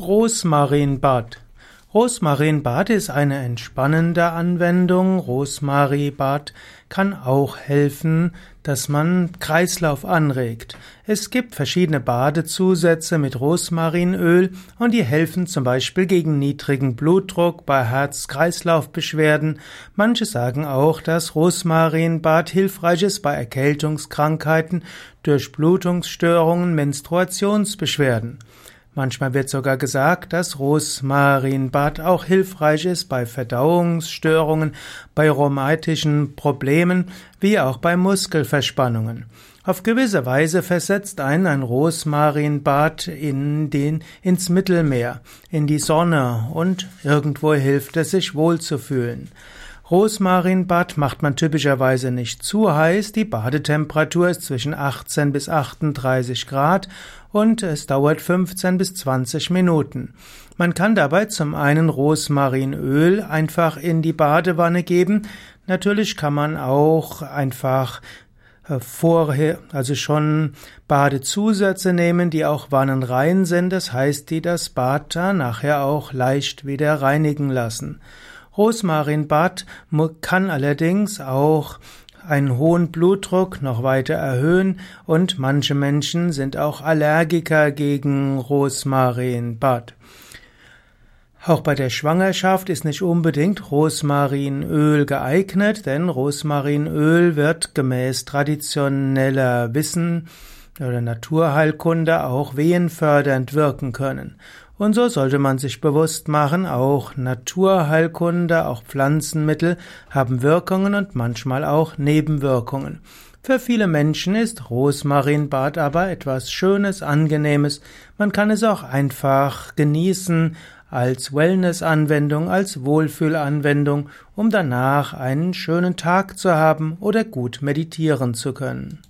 Rosmarinbad. Rosmarinbad ist eine entspannende Anwendung. Rosmarinbad kann auch helfen, dass man Kreislauf anregt. Es gibt verschiedene Badezusätze mit Rosmarinöl und die helfen zum Beispiel gegen niedrigen Blutdruck bei Herz-Kreislauf-Beschwerden. Manche sagen auch, dass Rosmarinbad hilfreich ist bei Erkältungskrankheiten, Durchblutungsstörungen, Menstruationsbeschwerden. Manchmal wird sogar gesagt, dass Rosmarinbad auch hilfreich ist bei Verdauungsstörungen, bei rheumatischen Problemen, wie auch bei Muskelverspannungen. Auf gewisse Weise versetzt einen ein Rosmarinbad in den, ins Mittelmeer, in die Sonne und irgendwo hilft es sich wohlzufühlen. Rosmarinbad macht man typischerweise nicht zu heiß. Die Badetemperatur ist zwischen 18 bis 38 Grad und es dauert 15 bis 20 Minuten. Man kann dabei zum einen Rosmarinöl einfach in die Badewanne geben. Natürlich kann man auch einfach äh, vorher, also schon Badezusätze nehmen, die auch wannenrein sind, das heißt, die das Bad dann nachher auch leicht wieder reinigen lassen. Rosmarinbad kann allerdings auch einen hohen Blutdruck noch weiter erhöhen und manche Menschen sind auch Allergiker gegen Rosmarinbad. Auch bei der Schwangerschaft ist nicht unbedingt Rosmarinöl geeignet, denn Rosmarinöl wird gemäß traditioneller Wissen oder Naturheilkunde auch wehenfördernd wirken können. Und so sollte man sich bewusst machen, auch Naturheilkunde, auch Pflanzenmittel haben Wirkungen und manchmal auch Nebenwirkungen. Für viele Menschen ist Rosmarinbad aber etwas Schönes, Angenehmes. Man kann es auch einfach genießen als Wellness-Anwendung, als Wohlfühlanwendung, um danach einen schönen Tag zu haben oder gut meditieren zu können.